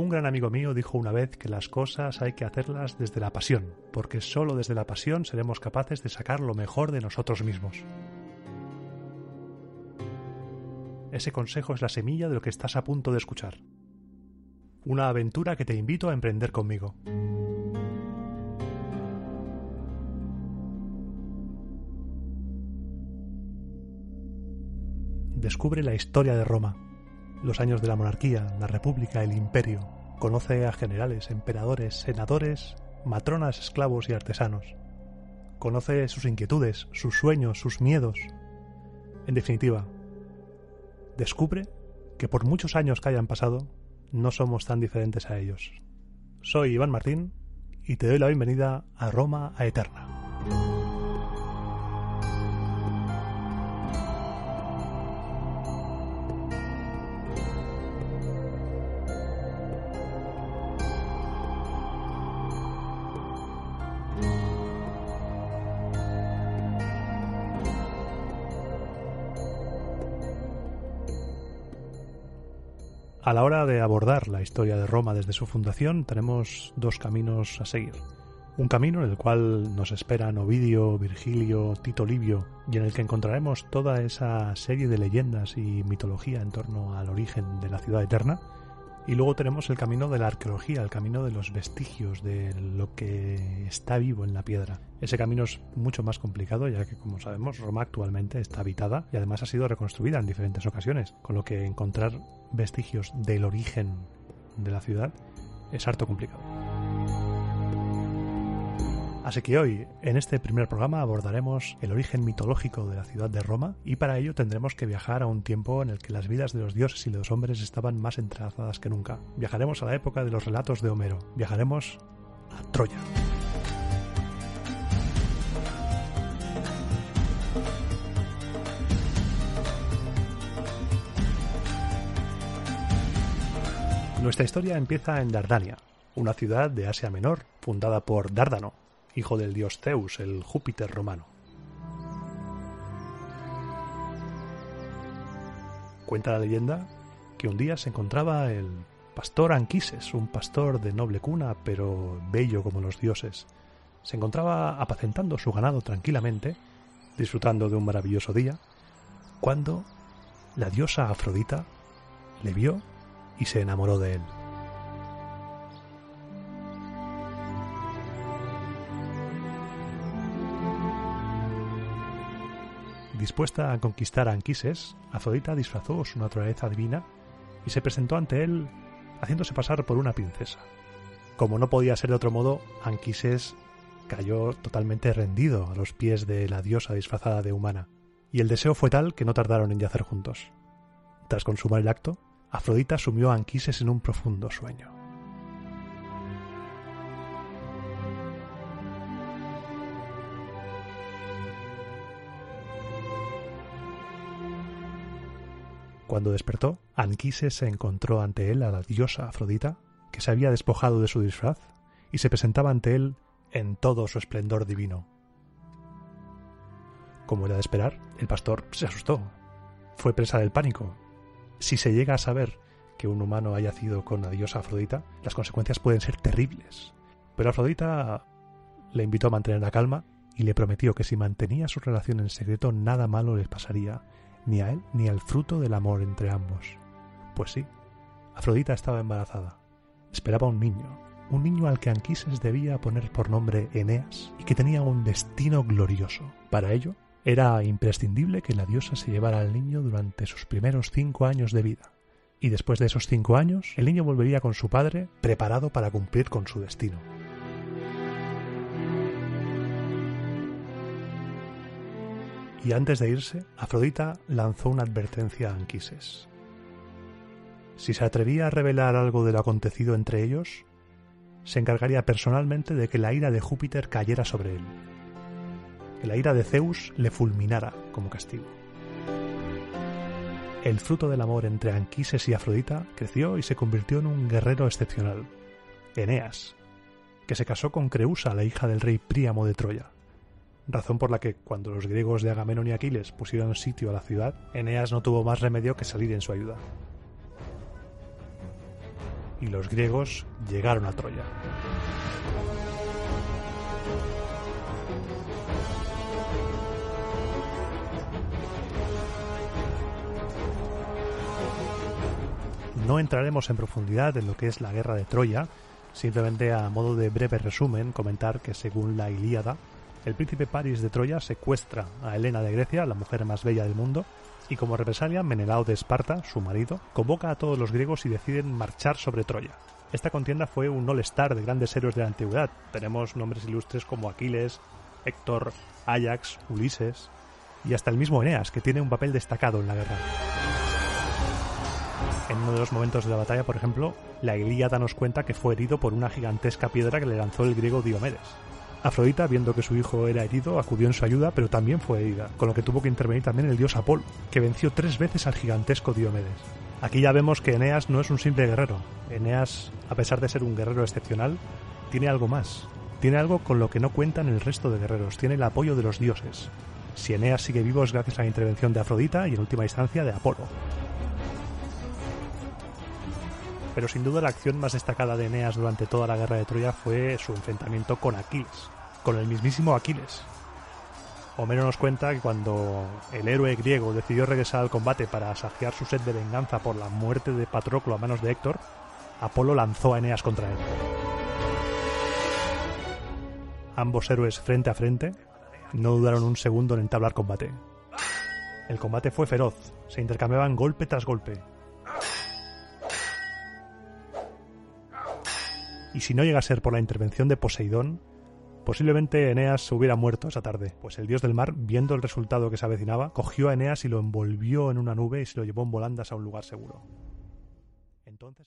Un gran amigo mío dijo una vez que las cosas hay que hacerlas desde la pasión, porque solo desde la pasión seremos capaces de sacar lo mejor de nosotros mismos. Ese consejo es la semilla de lo que estás a punto de escuchar. Una aventura que te invito a emprender conmigo. Descubre la historia de Roma, los años de la monarquía, la república, el imperio. Conoce a generales, emperadores, senadores, matronas, esclavos y artesanos. Conoce sus inquietudes, sus sueños, sus miedos. En definitiva, descubre que por muchos años que hayan pasado, no somos tan diferentes a ellos. Soy Iván Martín y te doy la bienvenida a Roma a Eterna. A la hora de abordar la historia de Roma desde su fundación tenemos dos caminos a seguir. Un camino en el cual nos esperan Ovidio, Virgilio, Tito Livio y en el que encontraremos toda esa serie de leyendas y mitología en torno al origen de la ciudad eterna. Y luego tenemos el camino de la arqueología, el camino de los vestigios, de lo que está vivo en la piedra. Ese camino es mucho más complicado ya que, como sabemos, Roma actualmente está habitada y además ha sido reconstruida en diferentes ocasiones, con lo que encontrar vestigios del origen de la ciudad es harto complicado. Así que hoy, en este primer programa, abordaremos el origen mitológico de la ciudad de Roma y para ello tendremos que viajar a un tiempo en el que las vidas de los dioses y de los hombres estaban más entrelazadas que nunca. Viajaremos a la época de los relatos de Homero. Viajaremos a Troya. Nuestra historia empieza en Dardania, una ciudad de Asia Menor, fundada por Dárdano, hijo del dios Zeus, el Júpiter romano. Cuenta la leyenda que un día se encontraba el pastor Anquises, un pastor de noble cuna, pero bello como los dioses. Se encontraba apacentando su ganado tranquilamente, disfrutando de un maravilloso día, cuando la diosa Afrodita le vio y se enamoró de él. Dispuesta a conquistar a Anquises, Afrodita disfrazó su naturaleza divina y se presentó ante él haciéndose pasar por una princesa. Como no podía ser de otro modo, Anquises cayó totalmente rendido a los pies de la diosa disfrazada de humana, y el deseo fue tal que no tardaron en yacer juntos. Tras consumar el acto, Afrodita sumió a Anquises en un profundo sueño. Cuando despertó, Anquises se encontró ante él a la diosa Afrodita, que se había despojado de su disfraz y se presentaba ante él en todo su esplendor divino. Como era de esperar, el pastor se asustó. Fue presa del pánico. Si se llega a saber que un humano haya sido con la diosa Afrodita, las consecuencias pueden ser terribles. Pero Afrodita le invitó a mantener la calma y le prometió que si mantenía su relación en secreto nada malo les pasaría ni a él ni al fruto del amor entre ambos. Pues sí, Afrodita estaba embarazada. Esperaba un niño, un niño al que Anquises debía poner por nombre Eneas y que tenía un destino glorioso. Para ello, era imprescindible que la diosa se llevara al niño durante sus primeros cinco años de vida. Y después de esos cinco años, el niño volvería con su padre preparado para cumplir con su destino. Y antes de irse, Afrodita lanzó una advertencia a Anquises. Si se atrevía a revelar algo de lo acontecido entre ellos, se encargaría personalmente de que la ira de Júpiter cayera sobre él. que la ira de Zeus le fulminara como castigo. El fruto del amor entre Anquises y Afrodita creció y se convirtió en un guerrero excepcional, Eneas, que se casó con Creusa, la hija del rey Príamo de Troya. Razón por la que cuando los griegos de Agamenón y Aquiles pusieron sitio a la ciudad, Eneas no tuvo más remedio que salir en su ayuda. Y los griegos llegaron a Troya. No entraremos en profundidad en lo que es la guerra de Troya, simplemente a modo de breve resumen comentar que según la Ilíada, el príncipe Paris de Troya secuestra a Helena de Grecia, la mujer más bella del mundo, y como represalia Menelao de Esparta, su marido, convoca a todos los griegos y deciden marchar sobre Troya. Esta contienda fue un all-star de grandes héroes de la antigüedad. Tenemos nombres ilustres como Aquiles, Héctor, Ajax, Ulises y hasta el mismo Eneas, que tiene un papel destacado en la guerra. En uno de los momentos de la batalla, por ejemplo, la Ilíada nos cuenta que fue herido por una gigantesca piedra que le lanzó el griego Diomedes. Afrodita, viendo que su hijo era herido, acudió en su ayuda, pero también fue herida, con lo que tuvo que intervenir también el dios Apolo, que venció tres veces al gigantesco Diomedes. Aquí ya vemos que Eneas no es un simple guerrero. Eneas, a pesar de ser un guerrero excepcional, tiene algo más. Tiene algo con lo que no cuentan el resto de guerreros. Tiene el apoyo de los dioses. Si Eneas sigue vivo es gracias a la intervención de Afrodita y en última instancia de Apolo. Pero sin duda la acción más destacada de Eneas durante toda la guerra de Troya fue su enfrentamiento con Aquiles, con el mismísimo Aquiles. Homero nos cuenta que cuando el héroe griego decidió regresar al combate para saciar su sed de venganza por la muerte de Patroclo a manos de Héctor, Apolo lanzó a Eneas contra él. Ambos héroes frente a frente no dudaron un segundo en entablar combate. El combate fue feroz, se intercambiaban golpe tras golpe, y si no llega a ser por la intervención de Poseidón, posiblemente Eneas se hubiera muerto esa tarde, pues el dios del mar, viendo el resultado que se avecinaba, cogió a Eneas y lo envolvió en una nube y se lo llevó en volandas a un lugar seguro. Entonces...